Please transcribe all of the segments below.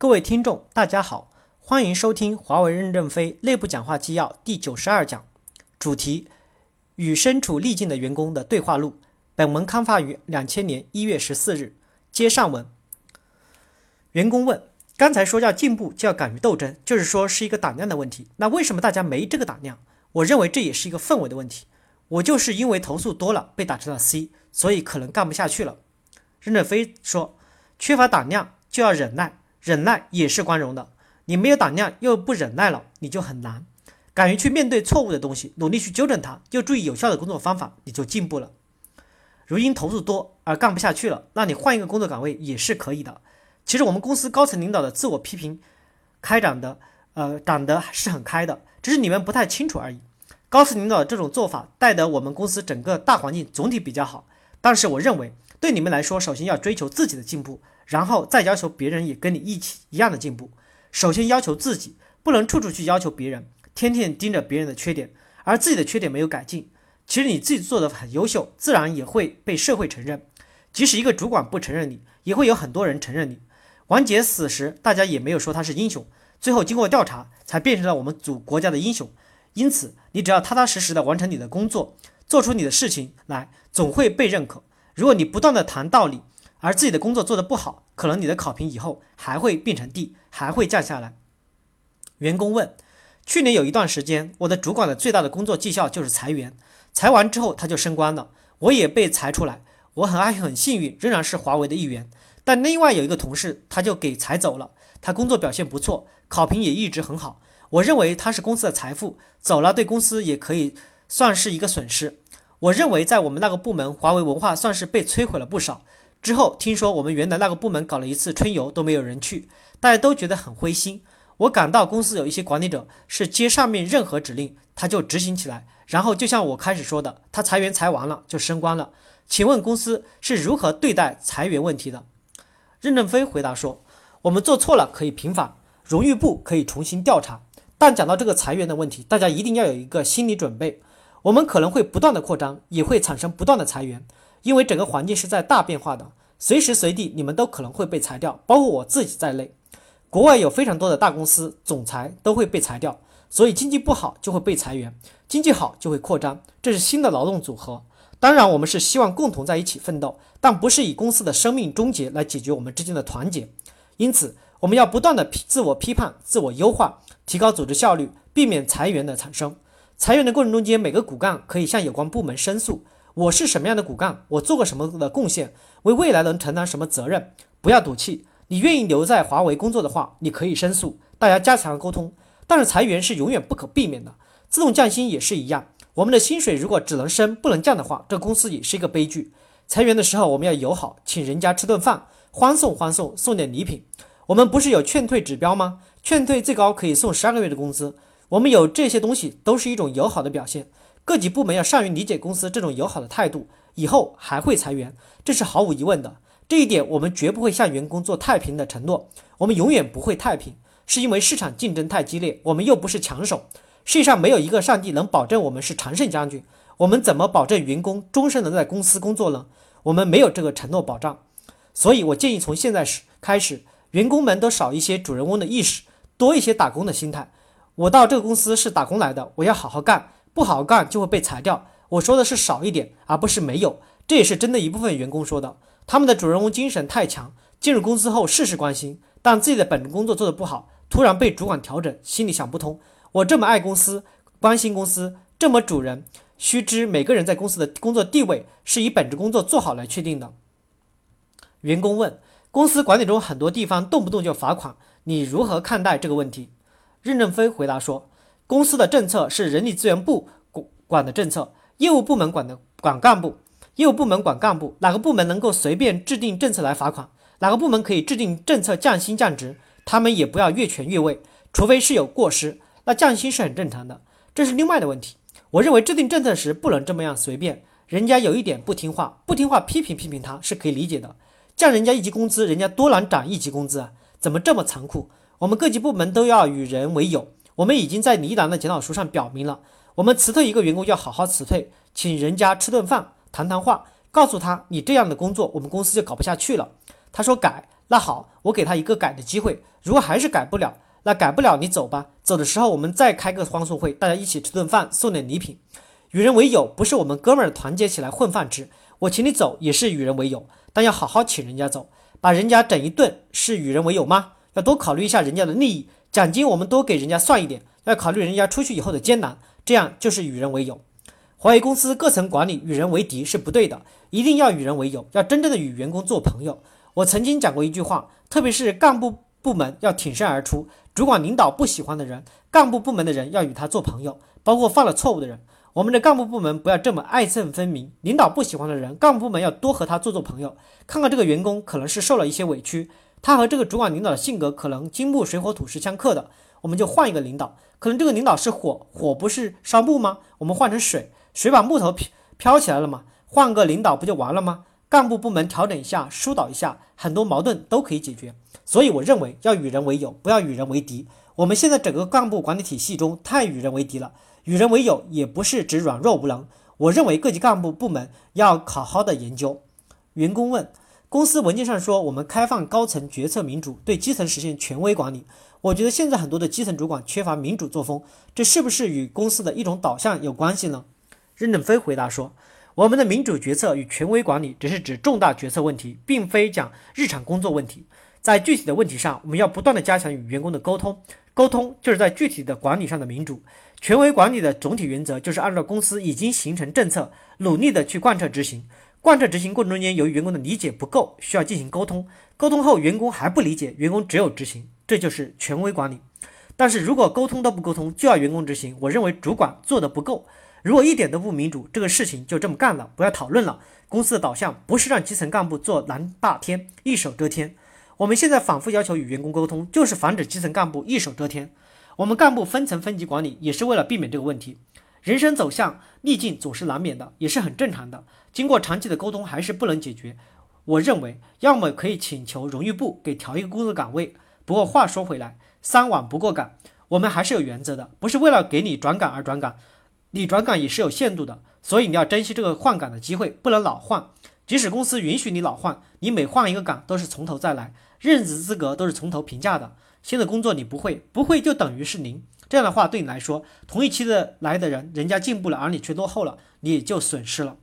各位听众，大家好，欢迎收听华为任正非内部讲话纪要第九十二讲，主题与身处逆境的员工的对话录。本文刊发于两千年一月十四日。接上文，员工问：刚才说要进步就要敢于斗争，就是说是一个胆量的问题。那为什么大家没这个胆量？我认为这也是一个氛围的问题。我就是因为投诉多了被打成了 C，所以可能干不下去了。任正非说：缺乏胆量就要忍耐。忍耐也是光荣的，你没有胆量又不忍耐了，你就很难。敢于去面对错误的东西，努力去纠正它，又注意有效的工作方法，你就进步了。如因投入多而干不下去了，那你换一个工作岗位也是可以的。其实我们公司高层领导的自我批评开展的，呃，长得是很开的，只是你们不太清楚而已。高层领导的这种做法带得我们公司整个大环境总体比较好，但是我认为对你们来说，首先要追求自己的进步。然后再要求别人也跟你一起一样的进步。首先要求自己，不能处处去要求别人，天天盯着别人的缺点，而自己的缺点没有改进。其实你自己做的很优秀，自然也会被社会承认。即使一个主管不承认你，也会有很多人承认你。王杰死时，大家也没有说他是英雄，最后经过调查，才变成了我们祖国家的英雄。因此，你只要踏踏实实的完成你的工作，做出你的事情来，总会被认可。如果你不断的谈道理，而自己的工作做得不好，可能你的考评以后还会变成 D，还会降下来。员工问：去年有一段时间，我的主管的最大的工作绩效就是裁员，裁完之后他就升官了，我也被裁出来。我很爱很幸运，仍然是华为的一员。但另外有一个同事，他就给裁走了。他工作表现不错，考评也一直很好。我认为他是公司的财富，走了对公司也可以算是一个损失。我认为在我们那个部门，华为文化算是被摧毁了不少。之后听说我们原来那个部门搞了一次春游都没有人去，大家都觉得很灰心。我感到公司有一些管理者是接上面任何指令他就执行起来，然后就像我开始说的，他裁员裁完了就升官了。请问公司是如何对待裁员问题的？任正非回答说：“我们做错了可以平反，荣誉部可以重新调查。但讲到这个裁员的问题，大家一定要有一个心理准备，我们可能会不断的扩张，也会产生不断的裁员。”因为整个环境是在大变化的，随时随地你们都可能会被裁掉，包括我自己在内。国外有非常多的大公司总裁都会被裁掉，所以经济不好就会被裁员，经济好就会扩张，这是新的劳动组合。当然，我们是希望共同在一起奋斗，但不是以公司的生命终结来解决我们之间的团结。因此，我们要不断的批自我批判、自我优化，提高组织效率，避免裁员的产生。裁员的过程中间，每个骨干可以向有关部门申诉。我是什么样的骨干？我做过什么的贡献？为未来能承担什么责任？不要赌气。你愿意留在华为工作的话，你可以申诉，大家加强沟通。但是裁员是永远不可避免的，自动降薪也是一样。我们的薪水如果只能升不能降的话，这公司也是一个悲剧。裁员的时候我们要友好，请人家吃顿饭，欢送欢送，送点礼品。我们不是有劝退指标吗？劝退最高可以送十二个月的工资。我们有这些东西，都是一种友好的表现。各级部门要善于理解公司这种友好的态度，以后还会裁员，这是毫无疑问的。这一点我们绝不会向员工做太平的承诺，我们永远不会太平，是因为市场竞争太激烈，我们又不是强手。世界上没有一个上帝能保证我们是常胜将军，我们怎么保证员工终身能在公司工作呢？我们没有这个承诺保障。所以我建议从现在始开始，员工们都少一些主人翁的意识，多一些打工的心态。我到这个公司是打工来的，我要好好干。不好好干就会被裁掉。我说的是少一点，而不是没有。这也是真的一部分员工说的。他们的主人翁精神太强，进入公司后事事关心，但自己的本职工作做得不好，突然被主管调整，心里想不通。我这么爱公司，关心公司，这么主人，须知每个人在公司的工作地位是以本职工作做好来确定的。员工问：公司管理中很多地方动不动就罚款，你如何看待这个问题？任正非回答说。公司的政策是人力资源部管管的政策，业务部门管的管干部，业务部门管干部，哪个部门能够随便制定政策来罚款？哪个部门可以制定政策降薪降职？他们也不要越权越位，除非是有过失，那降薪是很正常的，这是另外的问题。我认为制定政策时不能这么样随便，人家有一点不听话，不听话批评批评他是可以理解的，降人家一级工资，人家多难涨一级工资啊？怎么这么残酷？我们各级部门都要与人为友。我们已经在倪楠的检讨书上表明了，我们辞退一个员工要好好辞退，请人家吃顿饭，谈谈话，告诉他你这样的工作，我们公司就搞不下去了。他说改，那好，我给他一个改的机会。如果还是改不了，那改不了你走吧。走的时候我们再开个欢送会，大家一起吃顿饭，送点礼品。与人为友不是我们哥们儿团结起来混饭吃。我请你走也是与人为友，但要好好请人家走，把人家整一顿是与人为友吗？要多考虑一下人家的利益，奖金我们多给人家算一点，要考虑人家出去以后的艰难，这样就是与人为友。华为公司各层管理与人为敌是不对的，一定要与人为友，要真正的与员工做朋友。我曾经讲过一句话，特别是干部部门要挺身而出，主管领导不喜欢的人，干部部门的人要与他做朋友，包括犯了错误的人。我们的干部部门不要这么爱憎分明，领导不喜欢的人，干部部门要多和他做做朋友，看看这个员工可能是受了一些委屈，他和这个主管领导的性格可能金木水火土是相克的，我们就换一个领导，可能这个领导是火，火不是烧木吗？我们换成水，水把木头飘飘起来了吗？换个领导不就完了吗？干部部门调整一下，疏导一下，很多矛盾都可以解决。所以我认为要与人为友，不要与人为敌。我们现在整个干部管理体系中太与人为敌了。与人为友也不是指软弱无能，我认为各级干部部门要好好的研究。员工问：公司文件上说我们开放高层决策民主，对基层实现权威管理。我觉得现在很多的基层主管缺乏民主作风，这是不是与公司的一种导向有关系呢？任正非回答说：我们的民主决策与权威管理只是指重大决策问题，并非讲日常工作问题。在具体的问题上，我们要不断的加强与员工的沟通，沟通就是在具体的管理上的民主。权威管理的总体原则就是按照公司已经形成政策，努力的去贯彻执行。贯彻执行过程中间，由于员工的理解不够，需要进行沟通。沟通后，员工还不理解，员工只有执行，这就是权威管理。但是如果沟通都不沟通，就要员工执行，我认为主管做的不够。如果一点都不民主，这个事情就这么干了，不要讨论了。公司的导向不是让基层干部做蓝霸天，一手遮天。我们现在反复要求与员工沟通，就是防止基层干部一手遮天。我们干部分层分级管理也是为了避免这个问题。人生走向逆境总是难免的，也是很正常的。经过长期的沟通还是不能解决。我认为，要么可以请求荣誉部给调一个工作岗位。不过话说回来，三网不过岗，我们还是有原则的，不是为了给你转岗而转岗。你转岗也是有限度的，所以你要珍惜这个换岗的机会，不能老换。即使公司允许你老换，你每换一个岗都是从头再来，任职资格都是从头评价的。新的工作你不会，不会就等于是零。这样的话，对你来说，同一期的来的人，人家进步了，而你却落后了，你也就损失了。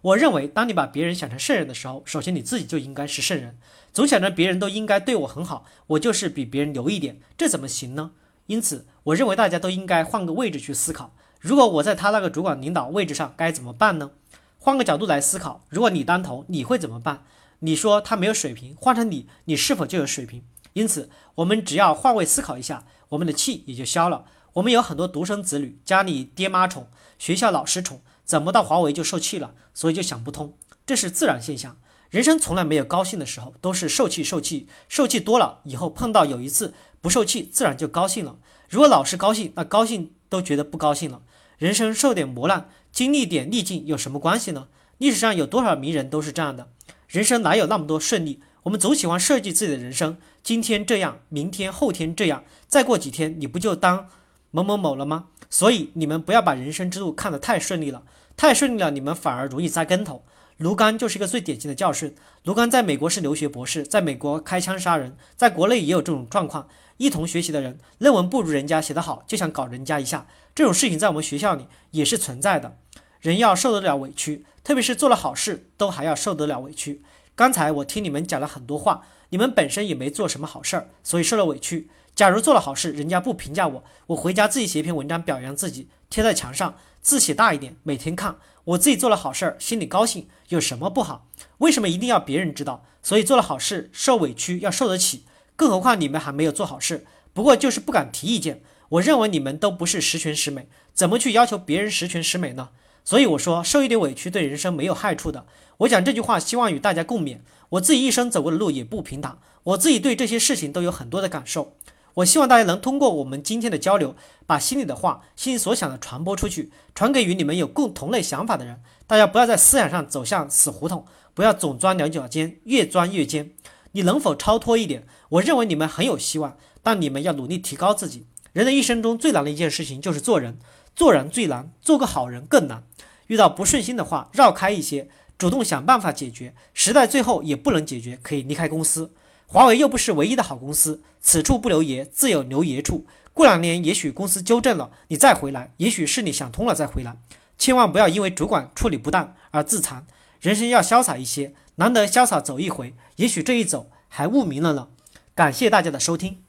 我认为，当你把别人想成圣人的时候，首先你自己就应该是圣人。总想着别人都应该对我很好，我就是比别人牛一点，这怎么行呢？因此，我认为大家都应该换个位置去思考：如果我在他那个主管领导位置上，该怎么办呢？换个角度来思考，如果你当头，你会怎么办？你说他没有水平，换成你，你是否就有水平？因此，我们只要换位思考一下，我们的气也就消了。我们有很多独生子女，家里爹妈宠，学校老师宠，怎么到华为就受气了？所以就想不通，这是自然现象。人生从来没有高兴的时候，都是受气受气，受气多了以后，碰到有一次不受气，自然就高兴了。如果老是高兴，那高兴都觉得不高兴了。人生受点磨难，经历点逆境有什么关系呢？历史上有多少名人都是这样的。人生哪有那么多顺利？我们总喜欢设计自己的人生，今天这样，明天后天这样，再过几天你不就当某某某了吗？所以你们不要把人生之路看得太顺利了，太顺利了，你们反而容易栽跟头。卢甘就是一个最典型的教训。卢甘在美国是留学博士，在美国开枪杀人，在国内也有这种状况。一同学习的人，论文不如人家写得好，就想搞人家一下，这种事情在我们学校里也是存在的。人要受得了委屈，特别是做了好事，都还要受得了委屈。刚才我听你们讲了很多话，你们本身也没做什么好事儿，所以受了委屈。假如做了好事，人家不评价我，我回家自己写一篇文章表扬自己，贴在墙上，字写大一点，每天看。我自己做了好事儿，心里高兴，有什么不好？为什么一定要别人知道？所以做了好事，受委屈要受得起。更何况你们还没有做好事，不过就是不敢提意见。我认为你们都不是十全十美，怎么去要求别人十全十美呢？所以我说，受一点委屈对人生没有害处的。我讲这句话，希望与大家共勉。我自己一生走过的路也不平坦，我自己对这些事情都有很多的感受。我希望大家能通过我们今天的交流，把心里的话、心里所想的传播出去，传给与你们有共同类想法的人。大家不要在思想上走向死胡同，不要总钻牛角尖，越钻越尖。你能否超脱一点？我认为你们很有希望，但你们要努力提高自己。人的一生中最难的一件事情就是做人。做人最难，做个好人更难。遇到不顺心的话，绕开一些，主动想办法解决。实在最后也不能解决，可以离开公司。华为又不是唯一的好公司，此处不留爷，自有留爷处。过两年也许公司纠正了，你再回来，也许是你想通了再回来。千万不要因为主管处理不当而自残，人生要潇洒一些，难得潇洒走一回，也许这一走还误名了呢。感谢大家的收听。